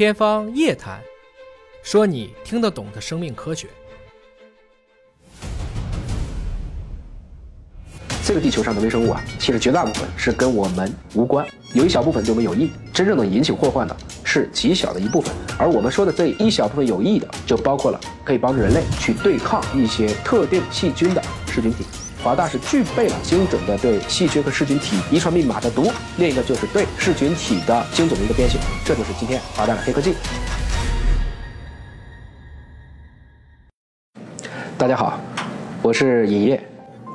天方夜谭，说你听得懂的生命科学。这个地球上的微生物啊，其实绝大部分是跟我们无关，有一小部分对我们有益。真正能引起祸患的是极小的一部分，而我们说的这一小部分有益的，就包括了可以帮助人类去对抗一些特定细菌的噬菌体。华大是具备了精准的对细菌和噬菌体遗传密码的读，另一个就是对噬菌体的精准的一个编写。这就是今天华大的黑科技。大家好，我是尹烨，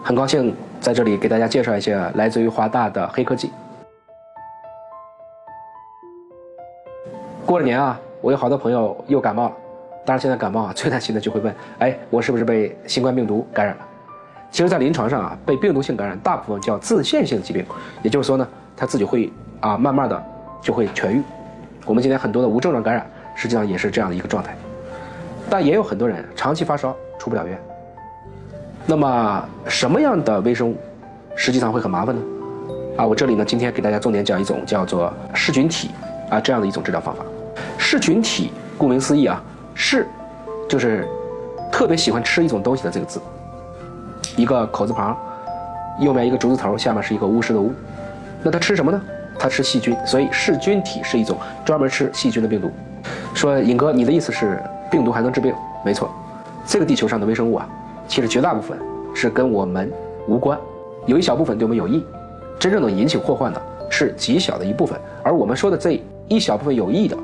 很高兴在这里给大家介绍一下来自于华大的黑科技。过了年啊，我有好多朋友又感冒了，当然现在感冒啊，最担心的就会问：哎，我是不是被新冠病毒感染了？其实，在临床上啊，被病毒性感染大部分叫自限性疾病，也就是说呢，它自己会啊，慢慢的就会痊愈。我们今天很多的无症状感染，实际上也是这样的一个状态。但也有很多人长期发烧出不了院。那么，什么样的微生物实际上会很麻烦呢？啊，我这里呢，今天给大家重点讲一种叫做噬菌体啊这样的一种治疗方法。噬菌体顾名思义啊，噬就是特别喜欢吃一种东西的这个字。一个口字旁，右面一个竹字头，下面是一个巫师的巫。那它吃什么呢？它吃细菌，所以噬菌体是一种专门吃细菌的病毒。说尹哥，你的意思是病毒还能治病？没错，这个地球上的微生物啊，其实绝大部分是跟我们无关，有一小部分对我们有益。真正能引起祸患的是极小的一部分，而我们说的这一小部分有益的，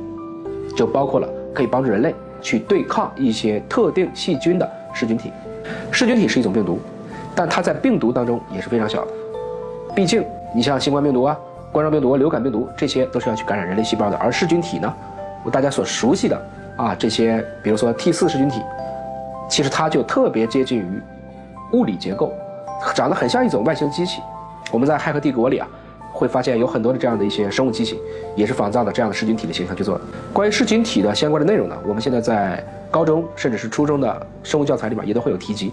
就包括了可以帮助人类去对抗一些特定细菌的噬菌体。噬菌体是一种病毒。但它在病毒当中也是非常小的，毕竟你像新冠病毒啊、冠状病毒、流感病毒，这些都是要去感染人类细胞的，而噬菌体呢，大家所熟悉的啊这些，比如说 T 四噬菌体，其实它就特别接近于物理结构，长得很像一种外星机器。我们在《骇客帝国》里啊，会发现有很多的这样的一些生物机器，也是仿造的这样的噬菌体的形象去做的。关于噬菌体的相关的内容呢，我们现在在高中甚至是初中的生物教材里面也都会有提及。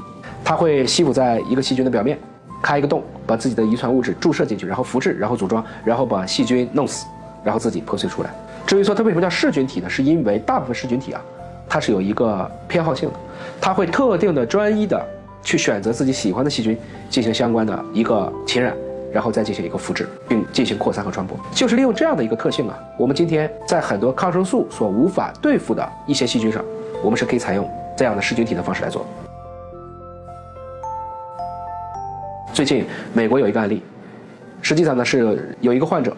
它会吸附在一个细菌的表面，开一个洞，把自己的遗传物质注射进去，然后复制，然后组装，然后把细菌弄死，然后自己破碎出来。至于说它为什么叫噬菌体呢？是因为大部分噬菌体啊，它是有一个偏好性的，它会特定的、专一的去选择自己喜欢的细菌进行相关的一个侵染，然后再进行一个复制，并进行扩散和传播。就是利用这样的一个特性啊，我们今天在很多抗生素所无法对付的一些细菌上，我们是可以采用这样的噬菌体的方式来做。最近美国有一个案例，实际上呢是有一个患者，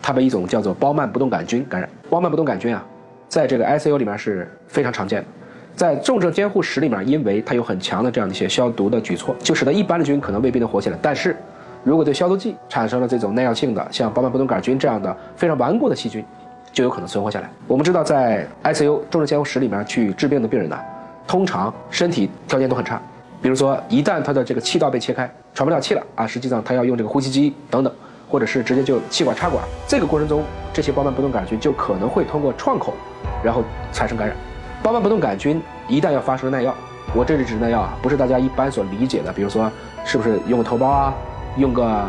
他被一种叫做包曼不动杆菌感染。包曼不动杆菌啊，在这个 ICU 里面是非常常见的，在重症监护室里面，因为它有很强的这样的一些消毒的举措，就使得一般的菌可能未必能活下来。但是，如果对消毒剂产生了这种耐药性的，像包曼不动杆菌这样的非常顽固的细菌，就有可能存活下来。我们知道，在 ICU 重症监护室里面去治病的病人呢，通常身体条件都很差。比如说，一旦他的这个气道被切开，喘不了气了啊，实际上他要用这个呼吸机等等，或者是直接就气管插管。这个过程中，这些包曼不动杆菌就可能会通过创口，然后产生感染。包曼不动杆菌一旦要发生耐药，我这里指耐药啊，不是大家一般所理解的，比如说是不是用个头孢啊，用个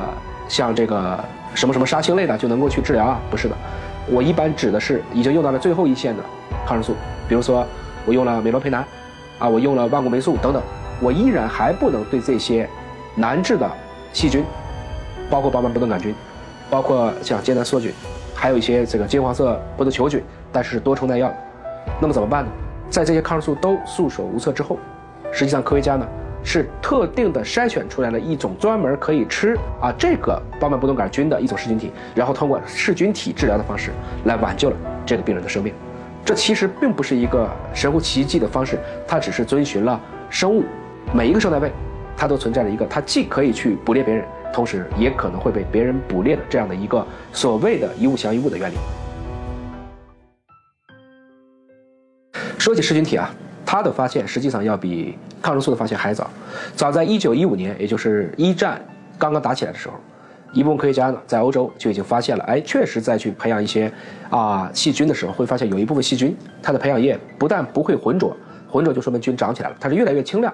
像这个什么什么杀青类的就能够去治疗啊？不是的，我一般指的是已经用到了最后一线的抗生素，比如说我用了美罗培南，啊，我用了万古霉素等等。我依然还不能对这些难治的细菌，包括包曼不动杆菌，包括像艰难梭菌，还有一些这个金黄色波头球菌，但是多重耐药。那么怎么办呢？在这些抗生素都束手无策之后，实际上科学家呢是特定的筛选出来了一种专门可以吃啊这个包曼不动杆菌的一种噬菌体，然后通过噬菌体治疗的方式来挽救了这个病人的生命。这其实并不是一个神乎其技的方式，它只是遵循了生物。每一个生态位，它都存在着一个，它既可以去捕猎别人，同时也可能会被别人捕猎的这样的一个所谓的一物降一物的原理。说起噬菌体啊，它的发现实际上要比抗生素的发现还早。早在1915年，也就是一战刚刚打起来的时候，一部分科学家呢在欧洲就已经发现了，哎，确实在去培养一些啊细菌的时候，会发现有一部分细菌它的培养液不但不会浑浊，浑浊就说明菌长起来了，它是越来越清亮。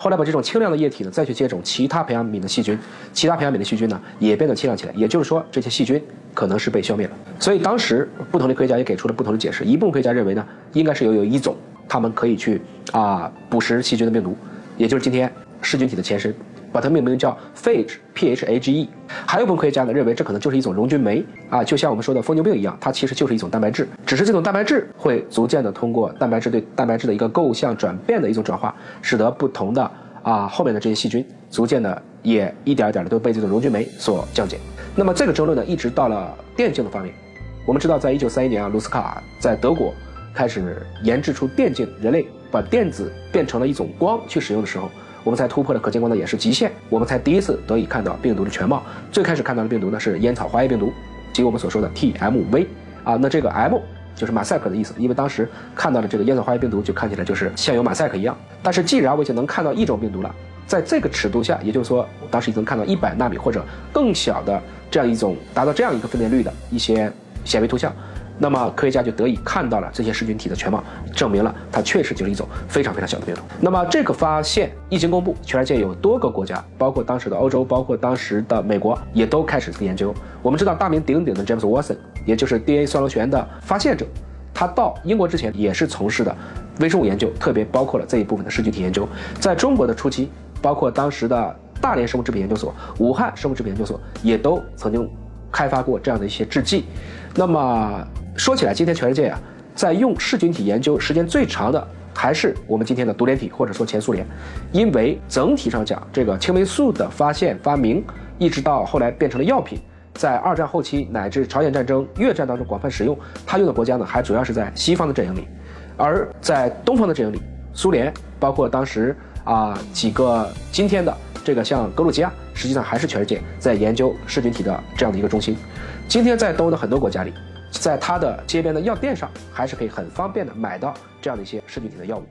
后来把这种清亮的液体呢，再去接种其他培养皿的细菌，其他培养皿的细菌呢也变得清亮起来。也就是说，这些细菌可能是被消灭了。所以当时不同的科学家也给出了不同的解释。一部分科学家认为呢，应该是有有一种他们可以去啊捕食细菌的病毒，也就是今天噬菌体的前身。把它命名叫 phage，p h a g e。还有部分科学家呢认为这可能就是一种溶菌酶啊，就像我们说的疯牛病一样，它其实就是一种蛋白质，只是这种蛋白质会逐渐的通过蛋白质对蛋白质的一个构象转变的一种转化，使得不同的啊后面的这些细菌逐渐的也一点一点的都被这种溶菌酶所降解。那么这个争论呢，一直到了电镜的发明。我们知道，在一九三一年啊，卢斯卡在德国开始研制出电镜，人类把电子变成了一种光去使用的时候。我们才突破了可见光的演示极限，我们才第一次得以看到病毒的全貌。最开始看到的病毒呢是烟草花叶病毒，即我们所说的 TMV 啊。那这个 M 就是马赛克的意思，因为当时看到的这个烟草花叶病毒就看起来就是像有马赛克一样。但是既然我已经能看到一种病毒了，在这个尺度下，也就是说我当时已经看到一百纳米或者更小的这样一种达到这样一个分辨率的一些显微图像。那么科学家就得以看到了这些噬菌体的全貌，证明了它确实就是一种非常非常小的病毒。那么这个发现一经公布，全世界有多个国家，包括当时的欧洲，包括当时的美国，也都开始研究。我们知道大名鼎鼎的 James Watson，也就是 DNA 双螺旋的发现者，他到英国之前也是从事的微生物研究，特别包括了这一部分的噬菌体研究。在中国的初期，包括当时的大连生物制品研究所、武汉生物制品研究所，也都曾经开发过这样的一些制剂。那么说起来，今天全世界啊，在用噬菌体研究时间最长的还是我们今天的独联体，或者说前苏联，因为整体上讲，这个青霉素的发现、发明，一直到后来变成了药品，在二战后期乃至朝鲜战争、越战当中广泛使用，它用的国家呢，还主要是在西方的阵营里，而在东方的阵营里，苏联包括当时啊几个今天的这个像格鲁吉亚，实际上还是全世界在研究噬菌体的这样的一个中心。今天在东欧的很多国家里。在他的街边的药店上，还是可以很方便的买到这样的一些噬菌体的药物。